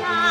啊。